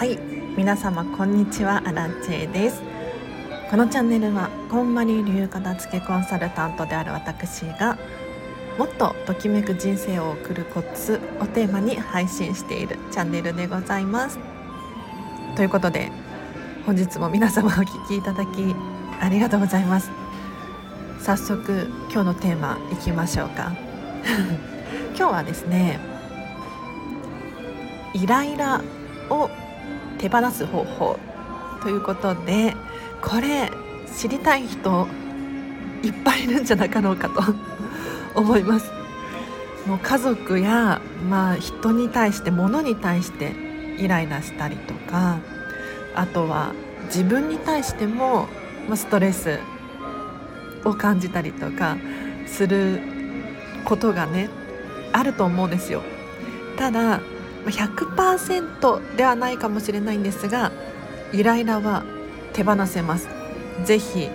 はい。皆様こんにちは。アラチェです。このチャンネルはこんまり流片付けコンサルタントである私がもっとときめく人生を送るコツをテーマに配信しているチャンネルでございます。ということで本日も皆様お聞きいただきありがとうございます。早速今日のテーマいきましょうか。今日はですねイライラを手放す方法ということでこれ知りたい人いっぱいいるんじゃなかろうかと 思います。もう家族や、まあ、人に対して物に対してイライラしたりとかあとは自分に対しても、ま、ストレスを感じたりとかすることがねあると思うんですよ。ただ100%ではないかもしれないんですがイライラは手放せます。ぜひ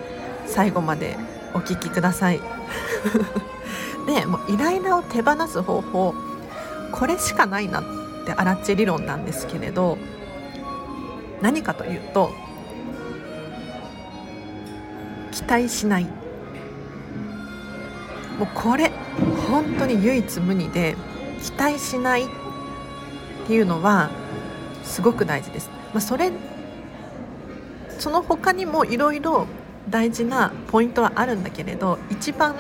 最後までお聞きください。でもうイライラを手放す方法これしかないなってアラッチ理論なんですけれど何かというと期待しない。もうこれ本当に唯一無二で期待しない。っっていうのはすごく大事です。まあ、それその他にもいろいろ大事なポイントはあるんだけれど一番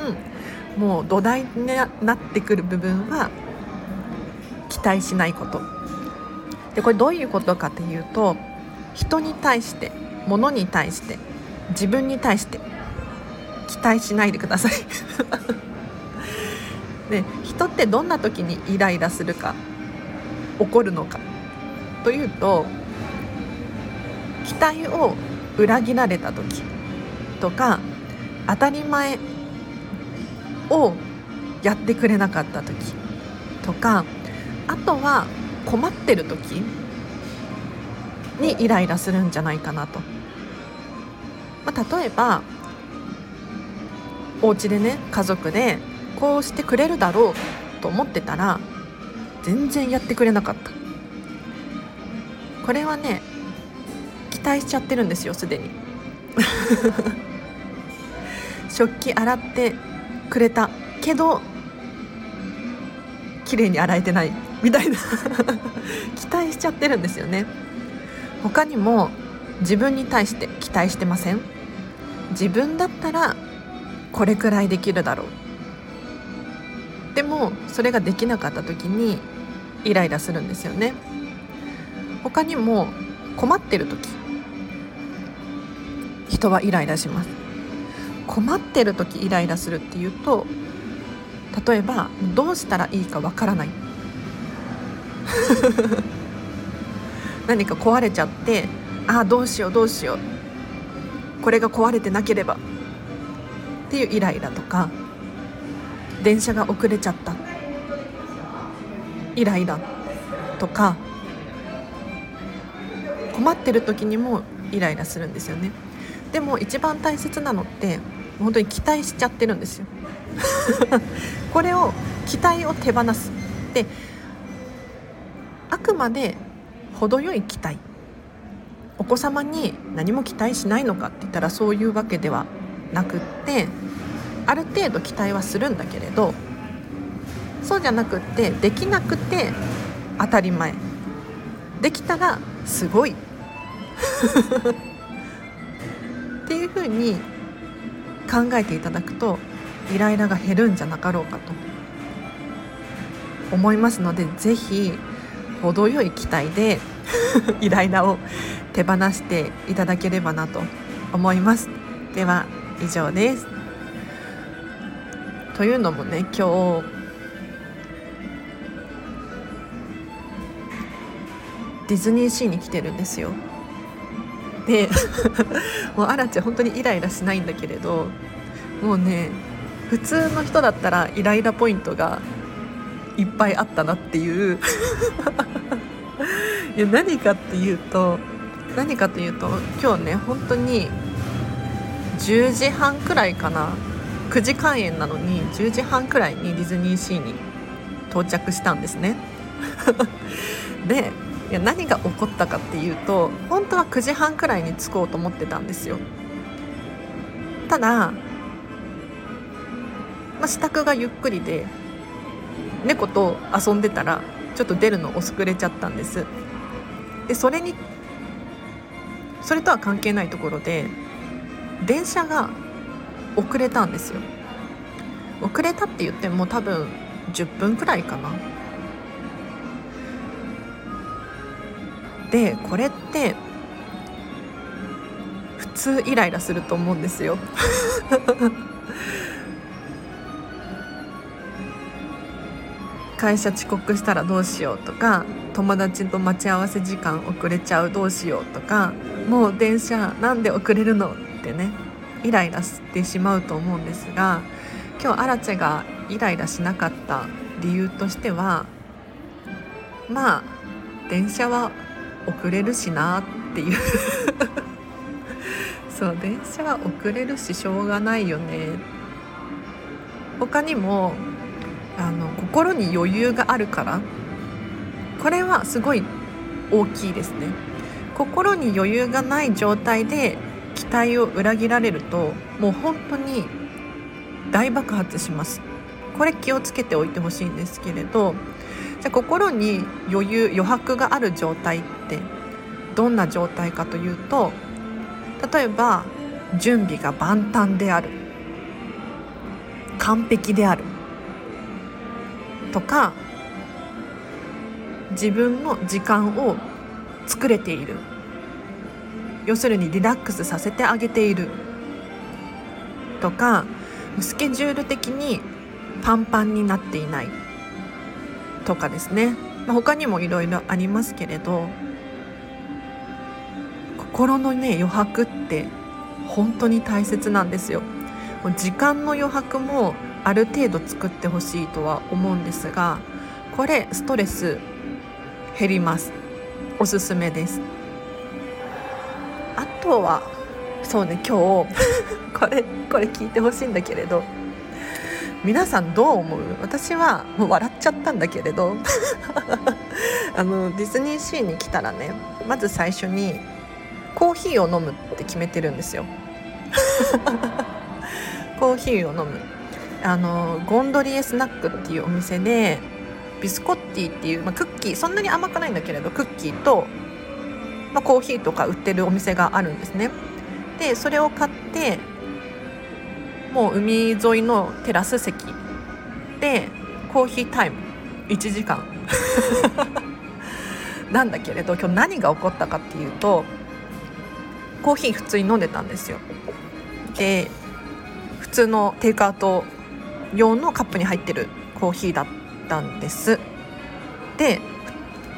もう土台になってくる部分は期待しないことでこれどういうことかというと人に対して物に対して自分に対して期待しないでください で人ってどんな時にイライラするか怒るのかというと期待を裏切られた時とか当たり前をやってくれなかった時とかあとは困ってる時にイライラするんじゃないかなと。まあ、例えばお家でね家族でこうしてくれるだろうと思ってたら全然やってくれなかった。これはね期待しちゃってるんですよすでに。食器洗ってくれた。けど綺麗に洗えてない。みたいな。期待しちゃってるんですよね。他にも自分に対して期待してません。自分だったらこれくらいできるだろう。でもそれができなかった時にイライラするんですよね。他にも困ってる時。人はイライラします。困ってる時イライラするっていうと例えばどうしたらいいかわからない。何か壊れちゃってああどうしようどうしよう。これが壊れてなければ。っていうイライラとか電車が遅れちゃった。イライラとか困ってる時にもイライラするんですよね。でも一番大切なのって本当に期待しちゃってるんですよ。これを期待を手放す。であくまで程よい期待。お子様に何も期待しないのかって言ったらそういうわけではなくってある程度期待はするんだけれどそうじゃなくってできなくて当たり前。できたらすごい。っていうふうに考えていただくとイライラが減るんじゃなかろうかと。思いますので是非程よい期待で イライラを手放していただければなと。思います。では以上です。というのもね今日ディズニーシーに来てるんですよ。で もうアラチェ本当にイライラしないんだけれどもうね普通の人だったらイライラポイントがいっぱいあったなっていう。いや何かっていうと何かというと今日ね本当に10時半くらいかな。9時開園なのに10時半くらいにディズニーシーに到着したんですね。でいや何が起こったかっていうと本当は9時半くらいに着こうと思ってたんですよ。ただ、まあ、支度がゆっくりで猫と遊んでたらちょっと出るの遅れちゃったんです。でそれにそれとは関係ないところで電車が遅れたんですよ。遅れたって言っても多分10分くらいかな。でこれって普通イライラすると思うんですよ。会社遅刻したらどうしようとか友達と待ち合わせ時間遅れちゃうどうしようとかもう電車なんで遅れるのってねイライラしてしまうと思うんですが今日アラチェがイライラしなかった理由としてはまあ電車は遅れるしなっていう。そう電車は遅れるししょうがないよね。他にもあの心に余裕があるからこれはすごい大きいですね。心に余裕がない状態で期待を裏切られるともう本当に大爆発します。これ気をつけておいてほしいんですけれどじゃあ心に余裕余白がある状態ってどんな状態かというと例えば準備が万端である。完璧である。とか自分の時間を作れている。要するにリラックスさせてあげている。とかスケジュール的にパンパンになっていない。とかですね、まあ、他にもいろいろありますけれど心のね余白って本当に大切なんですよ。時間の余白もある程度作ってほしいとは思うんですがこれストレス減ります。おすすめです。あとはそうね今日 これこれ聞いてほしいんだけれど皆さんどう思う？私はもう笑っちゃったんだけれど。あのディズニーシーに来たらねまず最初にコーヒーを飲むって決めてるんですよ。コーヒーを飲む。あのゴンドリエスナックっていうお店でビスコッティっていう、まあ、クッキーそんなに甘くないんだけれどクッキーと、まあ、コーヒーとか売ってるお店があるんですね。でそれを買ってもう海沿いのテラス席でコーヒータイム1時間。なんだけれど今日何が起こったかっていうとコーヒー普通に飲んでたんですよ。で普通のテイクアウト用のカップに入ってるコーヒーだったんです。で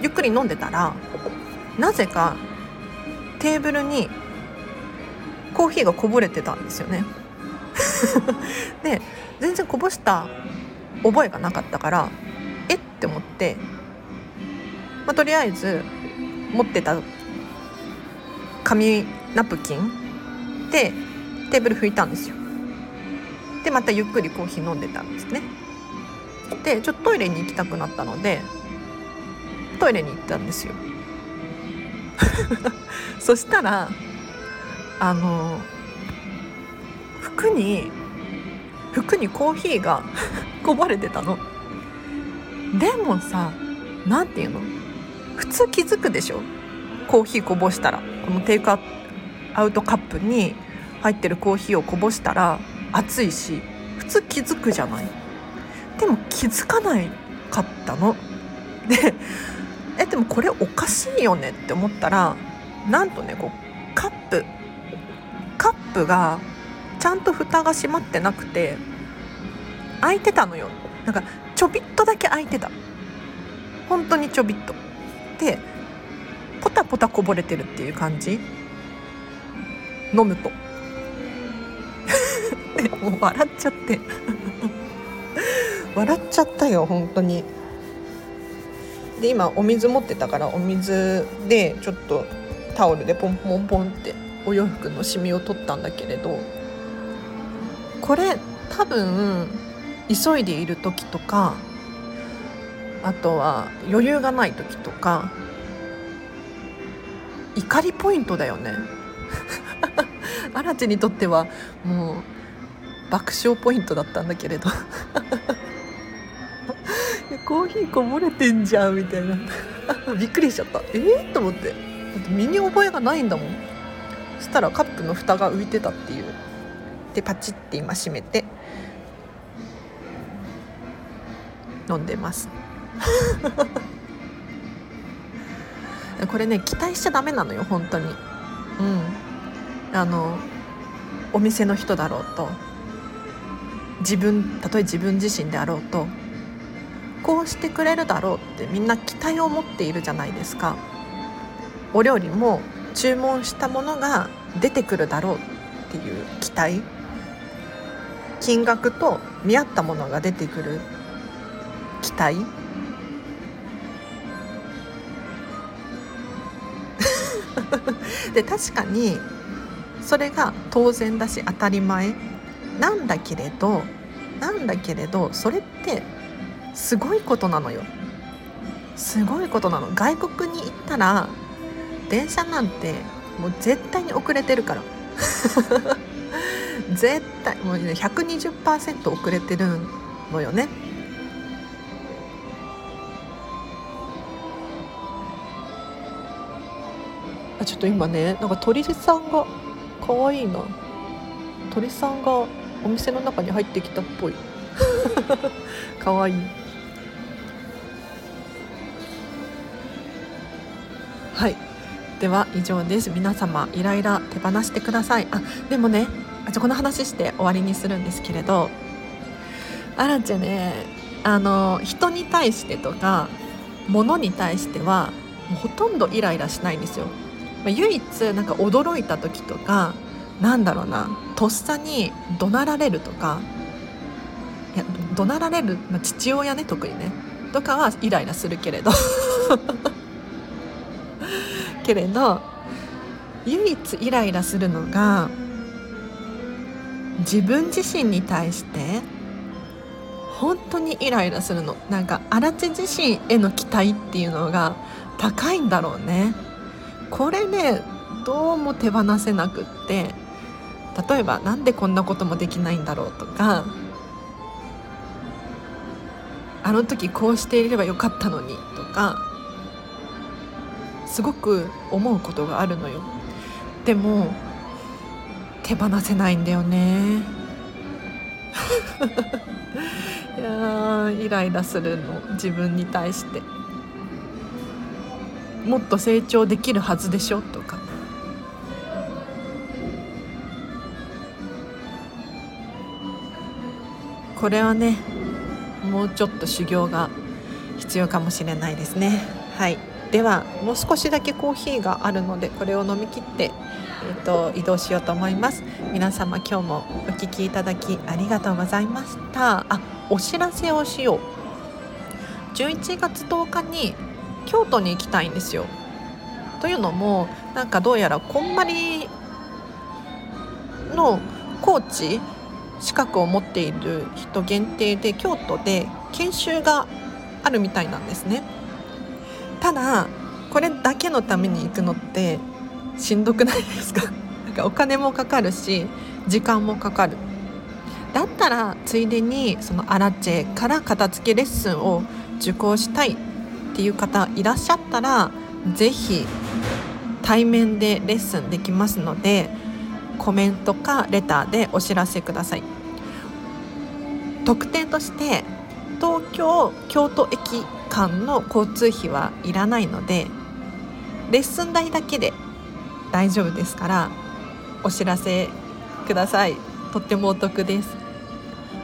ゆっくり飲んでたらなぜかテーブルにコーヒーがこぼれてたんですよね。で全然こぼした覚えがなかったからえって思って、まあ、とりあえず持ってた紙ナプキン？でテーブル拭いたんですよ。でまたゆっくりコーヒー飲んでたんですね。でちょっとトイレに行きたくなったのでトイレに行ったんですよ。そしたらあの服に服にコーヒーが こぼれてたの。でもさ何て言うの？普通気づくでしょ？コーヒーこぼしたらこのテイクアウアウトカップに入ってるコーヒーをこぼしたら熱いし普通気づくじゃない。でも気づかないかったの。でえでもこれおかしいよねって思ったらなんとねこうカップカップがちゃんと蓋が閉まってなくて開いてたのよ。なんかちょびっとだけ開いてた。本当にちょびっと。でポタポタこぼれてるっていう感じ。飲むと。もう笑っちゃって。笑っちゃったよ本当に。で今お水持ってたからお水でちょっとタオルでポンポンポンってお洋服のシミを取ったんだけれどこれ多分急いでいる時とかあとは余裕がない時とか怒りポイントだよね。アラチにとってはもう爆笑ポイントだったんだけれど。コーヒーこぼれてんじゃんみたいな。びっくりしちゃった。えー、と思って。だって身に覚えがないんだもん。そしたらカップの蓋が浮いてたっていう。でパチって今閉めて。飲んでます。これね期待しちゃダメなのよ本当に。うん。あのお店の人だろうと。自分たとえ自分自身であろうと。こうしてくれるだろうってみんな期待を持っているじゃないですか。お料理も注文したものが出てくるだろうっていう期待。金額と見合ったものが出てくる期待。で確かにそれが当然だし当たり前。なんだけれどなんだけれどそれってすごいことなのよ。すごいことなの。外国に行ったら電車なんてもう絶対に遅れてるから。絶対もう、ね、120%遅れてるのよね。あちょっと今ねなんか鳥さんが可愛いな。鳥さんがお店の中に入ってきたっぽい。可愛い。はい。では以上です。皆様イライラ手放してください。あでもねあじゃこの話して終わりにするんですけれど。アランチェねあの人に対してとか物に対してはもうほとんどイライラしないんですよ。まあ、唯一なんか驚いた時とかなんだろうなとっさに怒鳴られるとかいや怒鳴られる、まあ、父親ね特にねとかはイライラするけれど。けれど唯一イライラするのが自分自身に対して本当にイライラするの。なんか荒地自身への期待っていうのが高いんだろうね。これねどうも手放せなくって例えば何でこんなこともできないんだろうとかあの時こうしていればよかったのにとかすごく思うことがあるのよでも手放せないんだよね いやイライラするの自分に対して。もっと成長できるはずでしょとか。これはねもうちょっと修行が必要かもしれないですね。はい。ではもう少しだけコーヒーがあるのでこれを飲み切って、えーと、移動しようと思います。皆様今日もお聞きいただきありがとうございました。あお知らせをしよう。11月10日に京都に行きたいんですよ。というのもなんかどうやらこんまりのコーチ資格を持っている人限定で京都で研修があるみたいなんですね。ただこれだけのために行くのってしんどくないですか？なんかお金もかかるし時間もかかるだったらついでにそのアラチェから片付けレッスンを受講したいっていう方いらっしゃったら是非対面でレッスンできますのでコメントかレターでお知らせください。特典として東京京都駅間の交通費はいらないのでレッスン代だけで大丈夫ですからお知らせください。とってもお得です。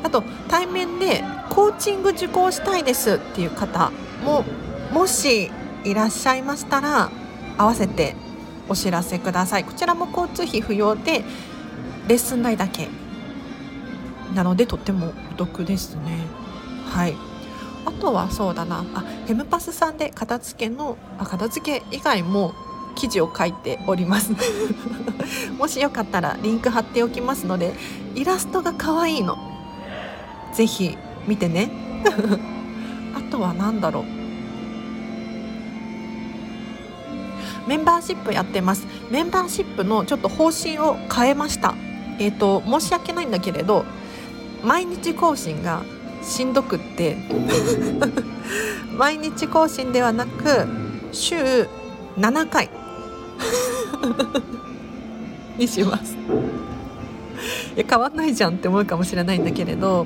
あと対面でコーチング受講したいですっていう方ももしいらっしゃいましたら合わせてお知らせください。こちらも交通費不要でレッスン代だけなのでとってもお得ですね。はい。あとはそうだな。あヘムパスさんで片付けのあ片付け以外も記事を書いております。もしよかったらリンク貼っておきますのでイラストが可愛いの。ぜひ見てね。あとは何だろう。メンバーシップやってます。メンバーシップのちょっと方針を変えました。えっ、ー、と申し訳ないんだけれど毎日更新がしんどくって。毎日更新ではなく週7回。にします。いや変わんないじゃんって思うかもしれないんだけれど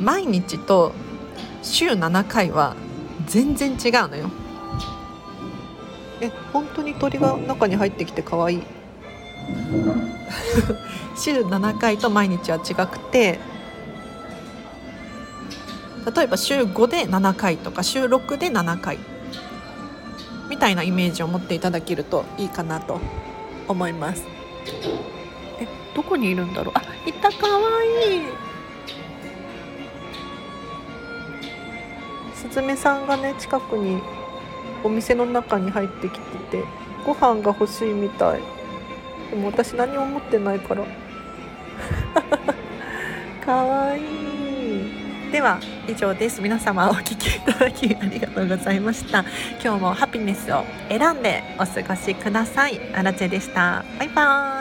毎日と週7回は全然違うのよ。え本当に鳥が中に入ってきて可愛い？週7回と毎日は違くて。例えば週5で7回とか週6で7回。みたいなイメージを持っていただけるといいかなと思います。えどこにいるんだろう？あいたかわいい。すずめさんがね近くにお店の中に入ってきててご飯が欲しいみたい。でも私何も持ってないから。かわいい。では以上です。皆様お聴きいただきありがとうございました。今日もハピネスを選んでお過ごしください。アラチェでした。バイバーイ。